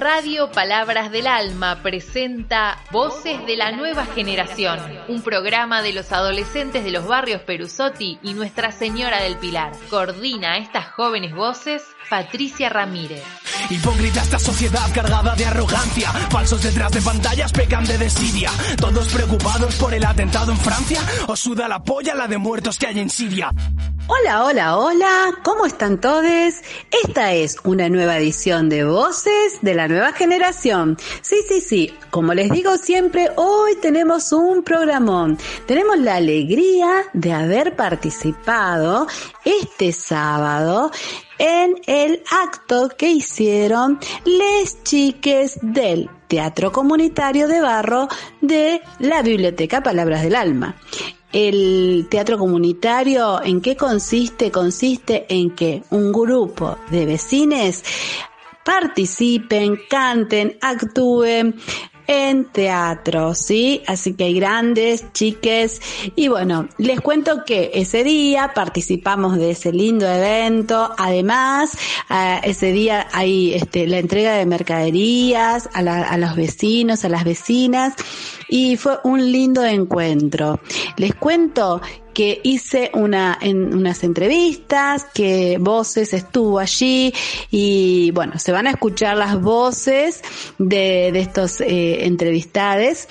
Radio Palabras del Alma presenta Voces de la Nueva Generación, un programa de los adolescentes de los barrios Perusotti y Nuestra Señora del Pilar. Coordina estas jóvenes voces Patricia Ramírez. Hipócrita esta sociedad cargada de arrogancia. Falsos detrás de pantallas pecan de desidia. Todos preocupados por el atentado en Francia. ¿O suda la polla la de muertos que hay en Siria? Hola, hola, hola. ¿Cómo están todos? Esta es una nueva edición de Voces de la Nueva Generación. Sí, sí, sí. Como les digo siempre, hoy tenemos un programón. Tenemos la alegría de haber participado este sábado en el acto que hicieron les chiques del Teatro Comunitario de Barro de la Biblioteca Palabras del Alma. El teatro comunitario, ¿en qué consiste? Consiste en que un grupo de vecines participen, canten, actúen, en teatro, ¿sí? Así que hay grandes, chiques. Y bueno, les cuento que ese día participamos de ese lindo evento. Además, ese día hay este, la entrega de mercaderías a, a los vecinos, a las vecinas. Y fue un lindo encuentro. Les cuento que hice una, en unas entrevistas, que Voces estuvo allí y bueno, se van a escuchar las voces de, de estos eh, entrevistades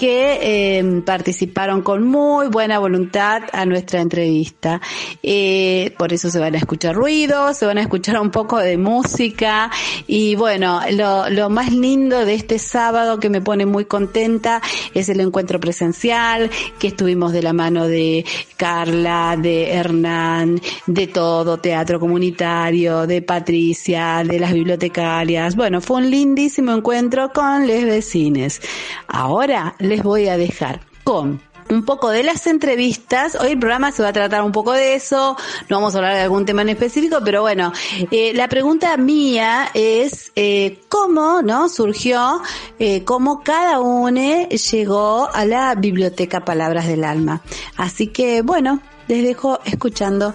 que eh, participaron con muy buena voluntad a nuestra entrevista. Eh, por eso se van a escuchar ruidos, se van a escuchar un poco de música y bueno, lo, lo más lindo de este sábado que me pone muy contenta es el encuentro presencial, que estuvimos de la mano de Carla, de Hernán, de todo, teatro comunitario, de Patricia, de las bibliotecarias. Bueno, fue un lindísimo encuentro con les vecines. Ahora les voy a dejar con un poco de las entrevistas. Hoy el programa se va a tratar un poco de eso. No vamos a hablar de algún tema en específico, pero bueno, eh, la pregunta mía es eh, cómo, ¿no? Surgió, eh, cómo cada uno llegó a la biblioteca Palabras del Alma. Así que bueno, les dejo escuchando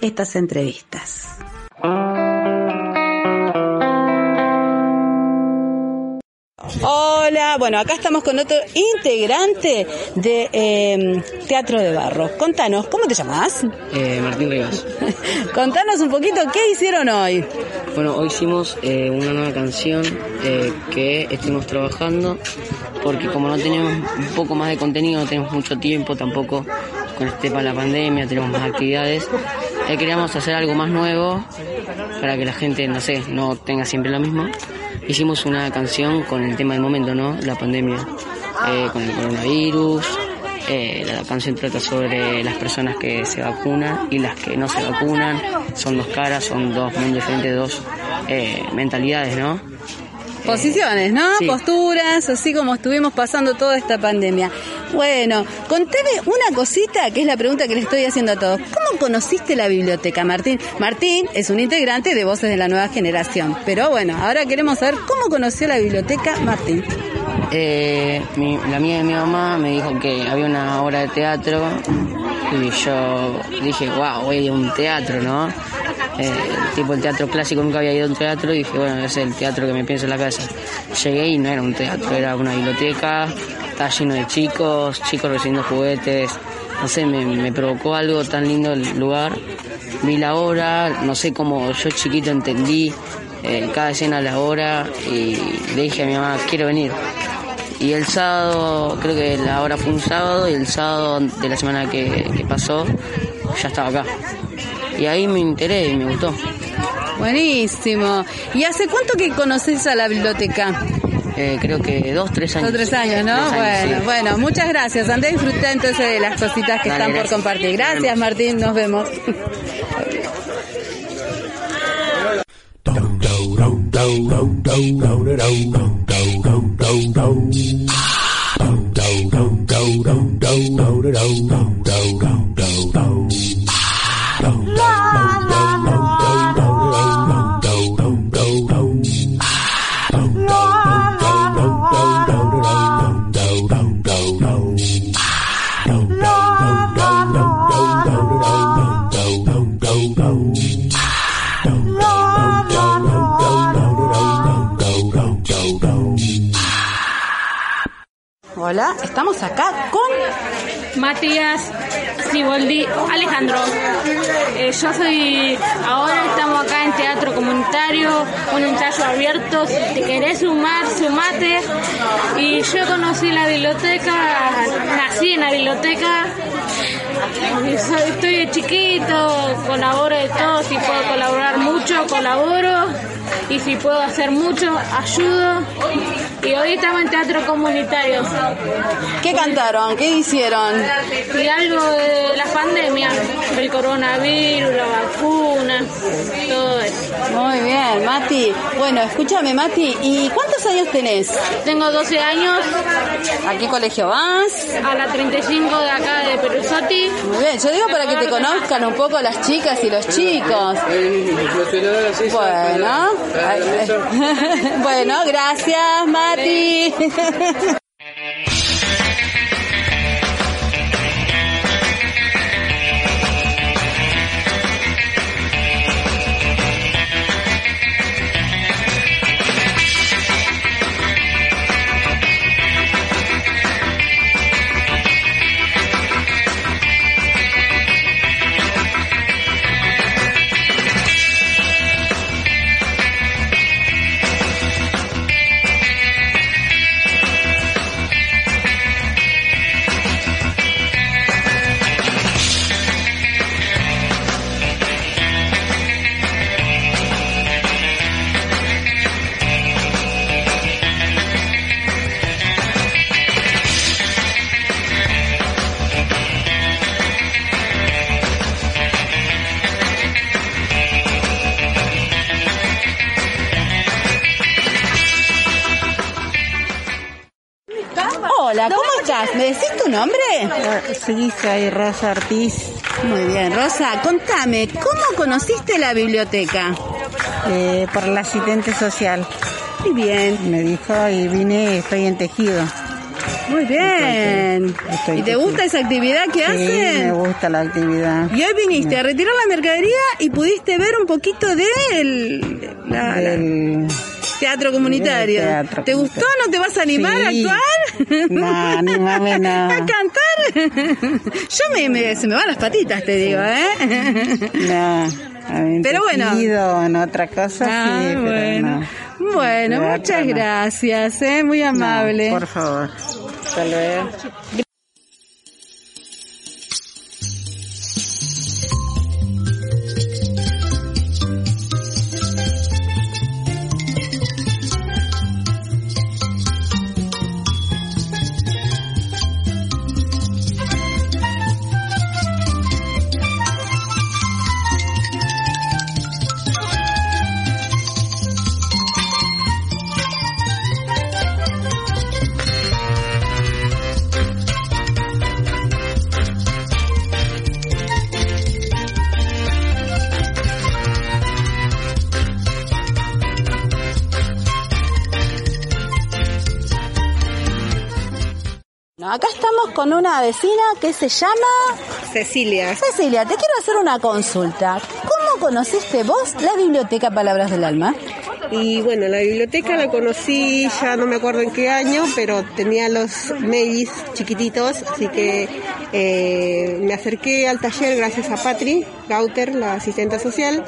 estas entrevistas. Hola, bueno, acá estamos con otro integrante de eh, Teatro de Barro. Contanos, ¿cómo te llamas? Eh, Martín Rivas. Contanos un poquito, ¿qué hicieron hoy? Bueno, hoy hicimos eh, una nueva canción eh, que estuvimos trabajando porque como no tenemos un poco más de contenido, no tenemos mucho tiempo tampoco con este de la pandemia, tenemos más actividades, eh, queríamos hacer algo más nuevo para que la gente, no sé, no tenga siempre lo mismo. Hicimos una canción con el tema del momento, ¿no? La pandemia, eh, con el coronavirus. Eh, la canción trata sobre las personas que se vacunan y las que no se vacunan. Son dos caras, son dos mundos diferentes, dos eh, mentalidades, ¿no? Posiciones, ¿no? sí. Posturas, así como estuvimos pasando toda esta pandemia. Bueno, contame una cosita que es la pregunta que le estoy haciendo a todos. ¿Cómo conociste la biblioteca, Martín? Martín es un integrante de Voces de la Nueva Generación. Pero bueno, ahora queremos saber cómo conoció la biblioteca Martín. Eh, la mía de mi mamá me dijo que había una obra de teatro y yo dije, wow, voy a un teatro, ¿no? Eh, tipo el teatro clásico, nunca había ido a un teatro y dije, bueno, ese es el teatro que me pienso en la cabeza. Llegué y no era un teatro, era una biblioteca, estaba lleno de chicos, chicos recibiendo juguetes, no sé, me, provocó algo tan lindo el lugar. Vi la obra, no sé cómo yo chiquito entendí eh, cada escena de la obra y le dije a mi mamá, quiero venir. Y el sábado, creo que la hora fue un sábado y el sábado de la semana que, que pasó ya estaba acá. Y ahí me enteré y me gustó. Buenísimo. ¿Y hace cuánto que conoces a la biblioteca? eh, creo que dos, tres años. Dos, tres años, ¿no? Bueno, bueno, muchas gracias. Andá disfrutar entonces de las cositas que están por compartir. Gracias, Martín, nos vemos. Estamos acá con Matías Ciboldi Alejandro. Eh, yo soy, ahora estamos acá en Teatro Comunitario, un ensayo abierto. Si te querés sumar, sumate. Y yo conocí la biblioteca, nací en la biblioteca. Estoy chiquito, colaboro de todo, si puedo colaborar mucho, colaboro y si puedo hacer mucho, ayudo. Y hoy estamos en teatro comunitario. ¿Qué cantaron? ¿Qué hicieron? Y algo de la pandemia, del coronavirus, la vacuna, todo eso. Muy bien, Mati. Bueno, escúchame, Mati, ¿y cuántos años tenés? Tengo 12 años. ¿A qué colegio vas? A la 35 de acá de Perusotti. Muy bien, yo digo para que te conozcan un poco las chicas y los chicos. Bueno, bueno, gracias, Mati. Hola, Sí, soy Rosa Ortiz. Muy bien, Rosa, contame, ¿cómo conociste la biblioteca? Eh, por la asistente social. Muy bien. Me dijo y vine, estoy en tejido. Muy bien. Estoy ¿Y te gusta esa actividad que Sí, me hacen? gusta la actividad. Y hoy viniste a retirar la mercadería y pudiste ver un poquito la- la- Del- teatro comunitario. teatro ¿Te gustó? ¿No te vas a animar Sí. a actuar? No, animame no. ¿A cantar? Yo me, me- se me van las patitas, te digo, ¿eh? No, Pero bueno. en otra cosa Ah, sí, pero bueno. no. Bueno, muchas gracias, ¿eh? Muy No, amable. por favor. Hasta luego. Con una vecina que se llama Cecilia. Cecilia. Te quiero hacer una consulta. ¿Cómo conociste vos la biblioteca Palabras del Alma? Y bueno, la biblioteca la conocí ya no me acuerdo en qué año, pero tenía los mails chiquititos, así que eh, me acerqué al taller gracias a Patri Gauter, la asistente social.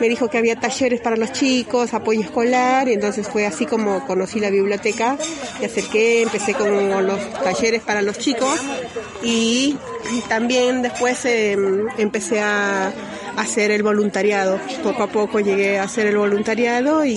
Me dijo que había talleres para los chicos, apoyo escolar, y entonces fue así como conocí la biblioteca. Me acerqué, empecé con los talleres para los chicos y también después eh, empecé a hacer el voluntariado. Poco a poco llegué a hacer el voluntariado y,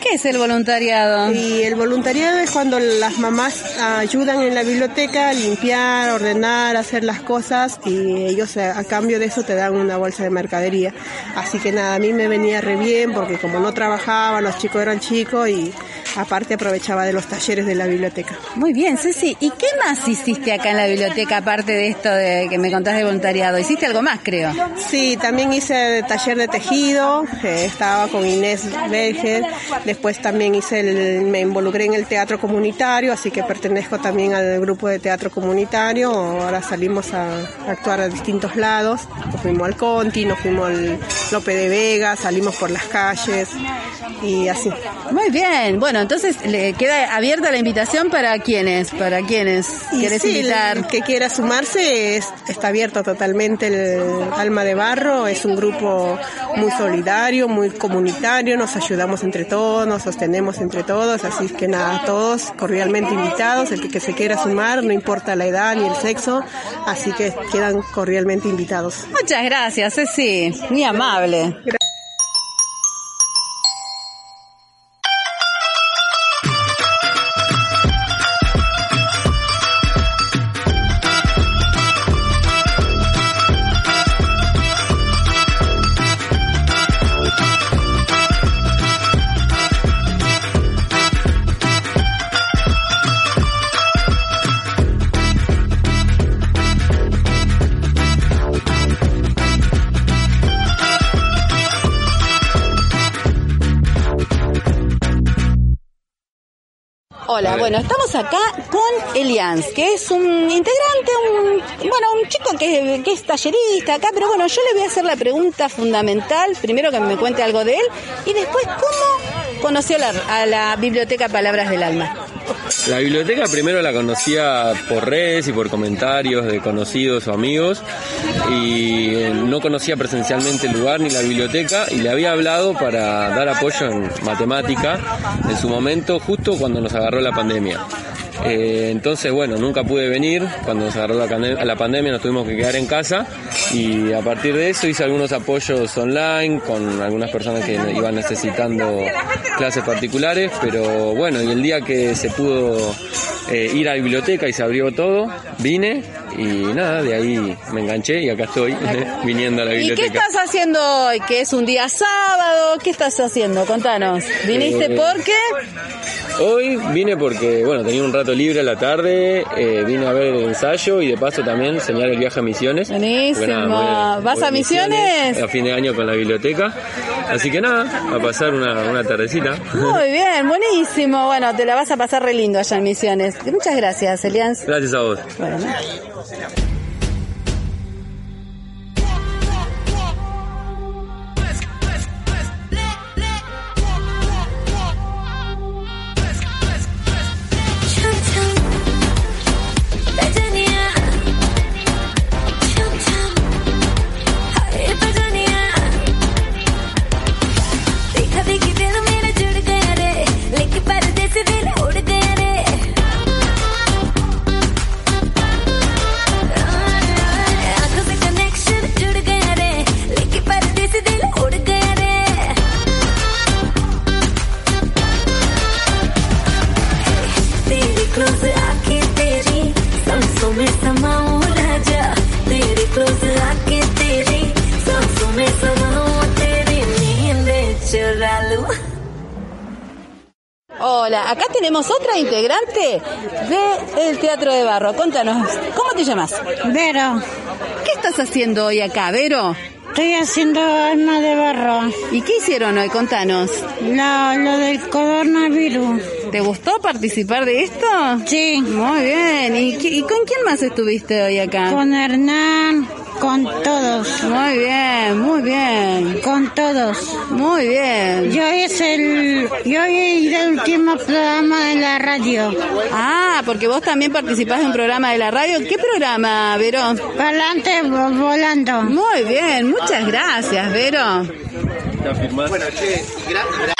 ¿Qué es el voluntariado? y el voluntariado es cuando las mamás ayudan en la biblioteca a limpiar, ordenar, hacer las cosas y ellos a, a cambio de eso te dan una bolsa de mercadería. Así que nada, a mí me venía re bien porque como no trabajaba, los chicos eran chicos y aparte aprovechaba de los talleres de la biblioteca. Muy bien, Ceci. ¿Y qué más hiciste acá en la biblioteca aparte de esto de que me contás de voluntariado? Hiciste algo más, creo. Sí, también hice taller de tejido, eh, estaba con Inés Berger, después también hice el, me involucré en el teatro comunitario, así que pertenezco también al grupo de teatro comunitario, ahora salimos a, a actuar a distintos lados, nos fuimos al Conti, nos fuimos al Lope de Vega, salimos por las calles y así. Muy bien. Bueno, Bueno, entonces le queda abierta la invitación para quienes, para quienes quieres sí, invitar. el que quiera sumarse es- está abierto totalmente el Alma de Barro, es un grupo muy solidario, muy comunitario, nos ayudamos entre todos, nos sostenemos entre todos, así que nada, todos cordialmente invitados, el que, que se quiera sumar, no importa la edad ni el sexo, así que quedan cordialmente invitados. Muchas gracias, Ceci, muy amable. Hola, bueno, estamos acá con Elians, que es un integrante, un, bueno, un chico que, que es tallerista acá, pero bueno, yo le voy a hacer la pregunta fundamental, primero que me cuente algo de él, y después cómo conoció la- a la biblioteca Palabras del Alma. La biblioteca primero la conocía por redes y por comentarios de conocidos o amigos y eh, no conocía presencialmente el lugar ni la biblioteca y le había hablado para dar apoyo en matemática en su momento justo cuando nos agarró la pandemia. Eh, entonces, bueno, nunca pude venir. Cuando nos agarró la, pandemia nos tuvimos que quedar en casa y a partir de eso hice algunos apoyos online con algunas personas que iban necesitando clases particulares, pero bueno, y el día que se pudo eh, ir a la biblioteca y se abrió todo, vine y nada, de ahí me enganché y acá estoy viniendo a la ¿Y qué biblioteca. estás haciendo hoy? Que es un día sábado, ¿qué estás haciendo? Contanos. ¿Viniste Eh, por qué? Hoy vine porque, bueno, tenía un rato libre a la tarde, eh, vine a ver el ensayo y de paso también señalar el viaje a Misiones. Buenísimo. Porque nada, voy ¿Vas voy a Misiones? A fin de año con la biblioteca. Así que nada, a pasar una, una tardecita. Muy bien, buenísimo. Bueno, te la vas a pasar re lindo allá en Misiones. Muchas gracias, Elians. Gracias a vos. Bueno. Integrante del Teatro de Barro. Contanos, ¿cómo te llamas? Vero, ¿Qué estás haciendo hoy acá, Vero? estoy haciendo alma de barro. ¿Y qué hicieron hoy? Contanos. Lo, lo del coronavirus. ¿Te gustó participar de esto? Sí, Muy bien. ¿Y, y con quién más estuviste hoy acá? con Hernán, con todos, Muy bien, muy bien, con todos. muy bien. Yo es el, yo es el último programa de la radio. Ah, porque vos también participás de un programa de la radio. ¿Qué programa, Vero? Vo- volando. Muy bien, muchas gracias, Vero. I do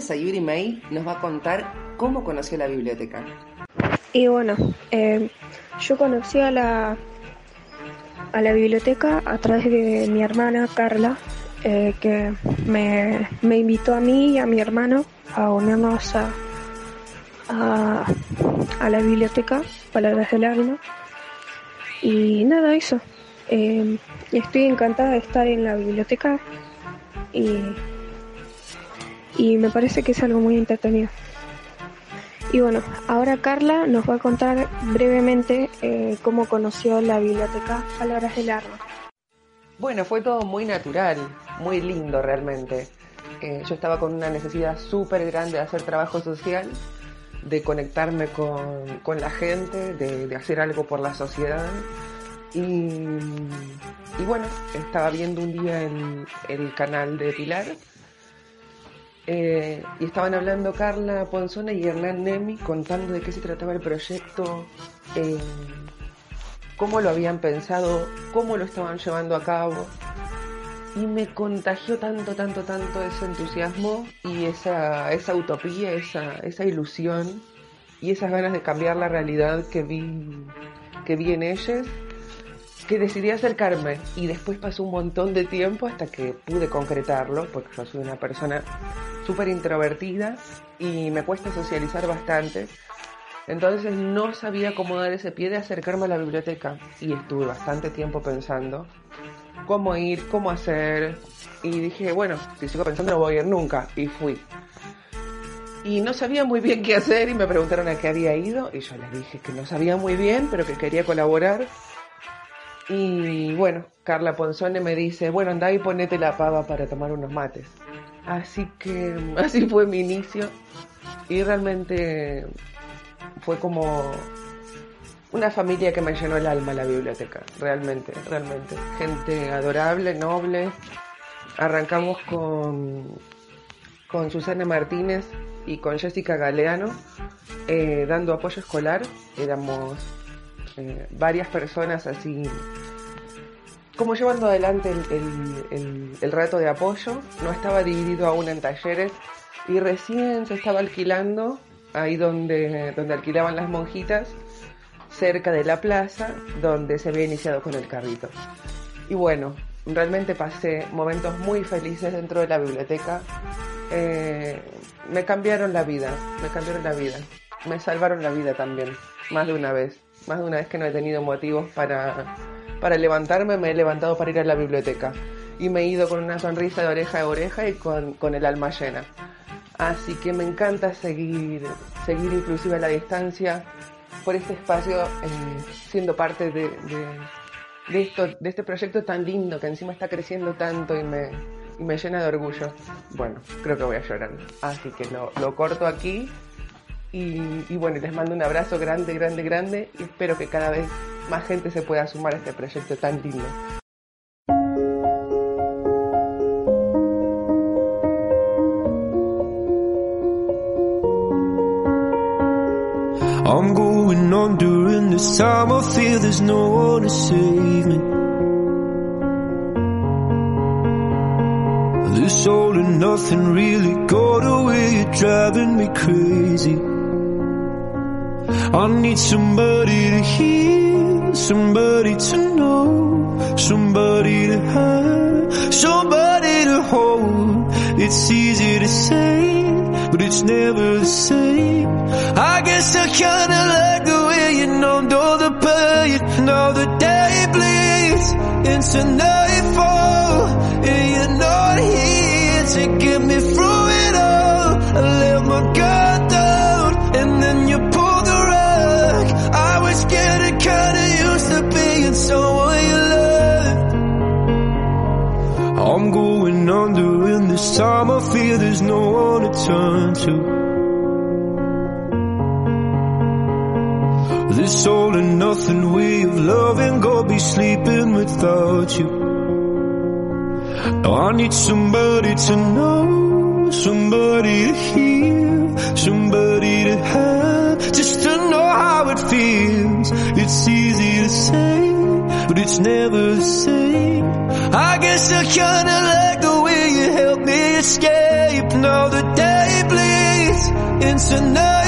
Sayuri May nos va a contar cómo conoció la biblioteca. Y bueno, eh, yo conocí a la, a la biblioteca a través de mi hermana Carla, eh, que me, me invitó a mí y a mi hermano a unirnos a, a, a la biblioteca Palabras del Alma. Y nada, eso. Eh, estoy encantada de estar en la biblioteca y, y me parece que es algo muy entretenido. Y bueno, ahora Carla nos va a contar brevemente eh, cómo conoció la biblioteca Palabras del Arma. Bueno, fue todo muy natural, muy lindo realmente. Eh, yo estaba con una necesidad súper grande de hacer trabajo social, de conectarme con, con la gente, de, de hacer algo por la sociedad. Y, y bueno, estaba viendo un día el, el canal de Pilar eh, y estaban hablando Carla Ponzona y Hernán Nemi contando de qué se trataba el proyecto, eh, cómo lo habían pensado, cómo lo estaban llevando a cabo. Y me contagió tanto, tanto, tanto ese entusiasmo y esa, esa utopía, esa, esa ilusión y esas ganas de cambiar la realidad que vi, que vi en ellos que decidí acercarme y después pasó un montón de tiempo hasta que pude concretarlo, porque yo soy una persona súper introvertida y me cuesta socializar bastante. Entonces no sabía cómo dar ese pie de acercarme a la biblioteca y estuve bastante tiempo pensando cómo ir, cómo hacer y dije, bueno, si sigo pensando no voy a ir nunca y fui. Y no sabía muy bien qué hacer y me preguntaron a qué había ido y yo les dije que no sabía muy bien, pero que quería colaborar y bueno, Carla Ponzone me dice, bueno, anda y ponete la pava para tomar unos mates. Así que así fue mi inicio y realmente fue como una familia que me llenó el alma la biblioteca, realmente, realmente. Gente adorable, noble. Arrancamos con, con Susana Martínez y con Jessica Galeano eh, dando apoyo escolar. Éramos eh, varias personas así como llevando adelante el, el, el, rato de apoyo, no estaba dividido aún en talleres y recién se estaba alquilando ahí donde, donde alquilaban las monjitas, cerca de la plaza donde se había iniciado con el carrito. Y bueno, realmente pasé momentos muy felices dentro de la biblioteca. Eh, me cambiaron la vida, me cambiaron la vida, me salvaron la vida también, más de una vez. Más de una vez que no he tenido motivos para, para levantarme, me he levantado para ir a la biblioteca. Y me he ido con una sonrisa de oreja a oreja y con, con el alma llena. Así que me encanta seguir, seguir inclusive a la distancia por este espacio, eh, siendo parte de, de- de esto, de este proyecto tan lindo que encima está creciendo tanto y me, y me llena de orgullo. Bueno, creo que voy a llorar. Así que lo, lo corto aquí y, y bueno, les mando un abrazo grande, grande, grande y espero que cada vez más gente se pueda sumar a este proyecto tan lindo. I'm going on during this time. I feel there's no one to save me. This all and nothing really got away. You're driving me crazy. I need somebody to hear, somebody to know, somebody to have, somebody to hold. It's easy to say, but it's never the same. I guess I kinda like the way you numbed all the pain. Now the day bleeds into nightfall, this time I feel there's no one to turn to. This all and nothing way of loving, go be sleeping without you. Now I need somebody to know, somebody to hear, somebody to have, just to know how it feels. It's easy to say, but it's never the same. I guess I kinda like escape. Now the day bleeds into nightfall,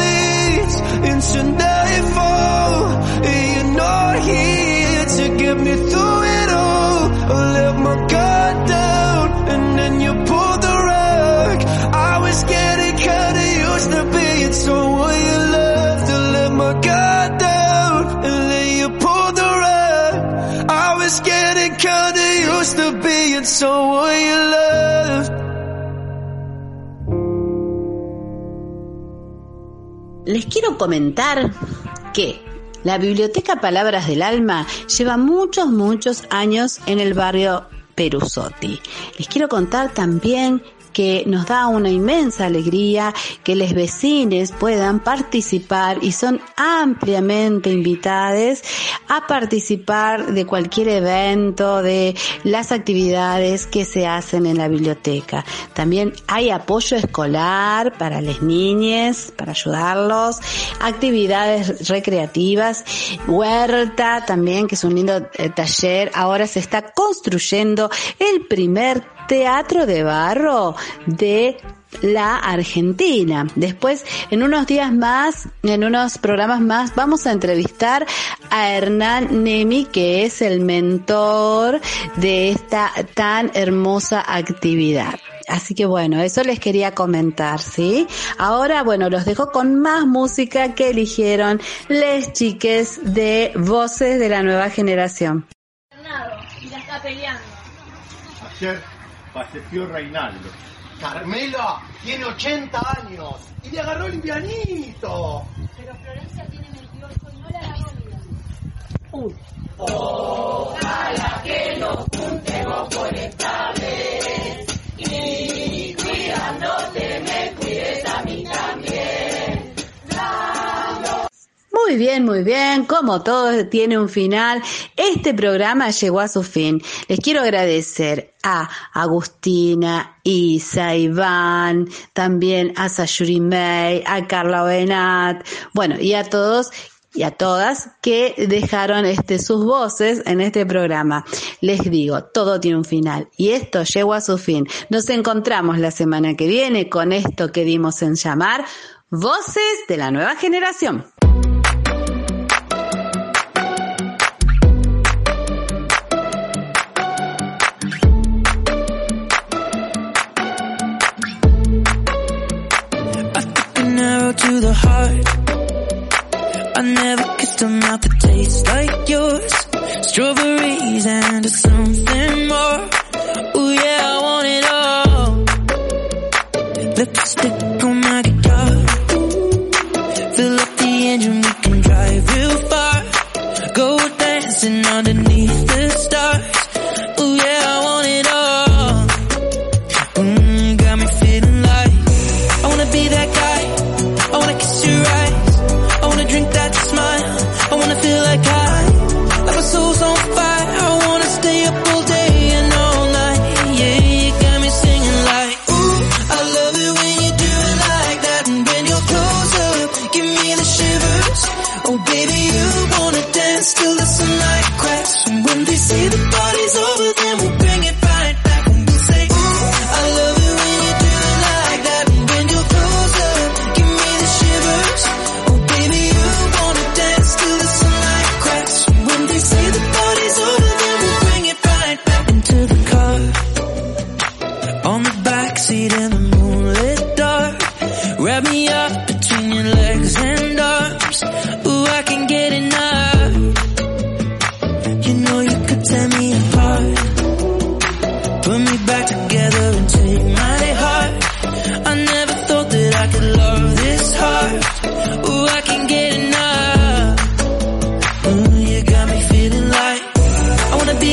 Les quiero comentar que la Biblioteca Palabras del Alma lleva muchos, muchos años en el barrio Perusotti. Les quiero contar también que nos da una inmensa alegría que los vecinos puedan participar y son ampliamente invitados a participar de cualquier evento, de las actividades que se hacen en la biblioteca. También hay apoyo escolar para las niñas, para ayudarlos, actividades recreativas, huerta también, que es un lindo eh, taller. Ahora se está construyendo el primer teatro de barro de la Argentina. Después, en unos días más, en unos programas más, vamos a entrevistar a Hernán Nemi, que es el mentor de esta tan hermosa actividad. Así que bueno, eso les quería comentar, ¿sí? Ahora, bueno, los dejo con más música que eligieron les chiques de Voces de la Nueva Generación. Y la está peleando. Falleció Reinaldo. Carmela tiene 80 años y le agarró el pianito. Pero Florencia tiene 28 y no le agarró vida. Ojalá que nos juntemos por esta vez y Muy bien, muy bien. Como todo tiene un final, este programa llegó a su fin. Les quiero agradecer a Agustina, Isa, Iván, también a Sayuri May, a Carla Benat, bueno, y a todos y a todas que dejaron este, sus voces en este programa. Les digo, todo tiene un final y esto llegó a su fin. Nos encontramos la semana que viene con esto que dimos en llamar Voces de la Nueva Generación. to the heart. I never kissed a mouth that tastes like yours. Strawberries and something more. Ooh yeah, I want it all. Lipstick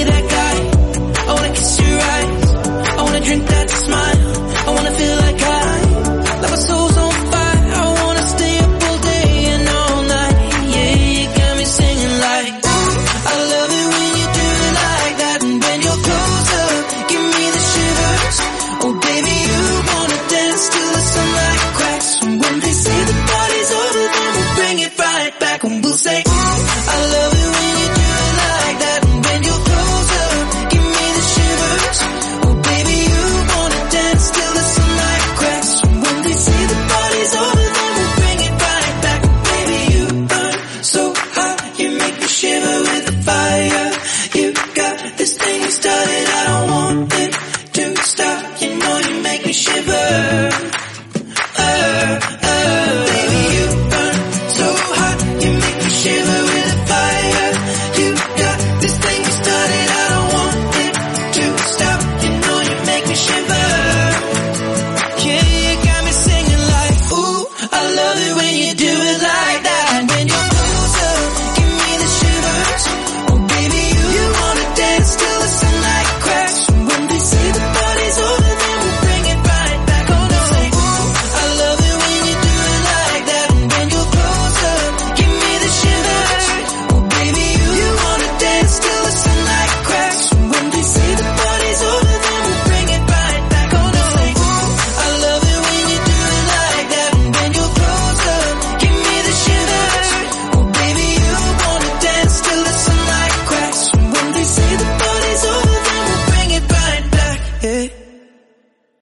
direct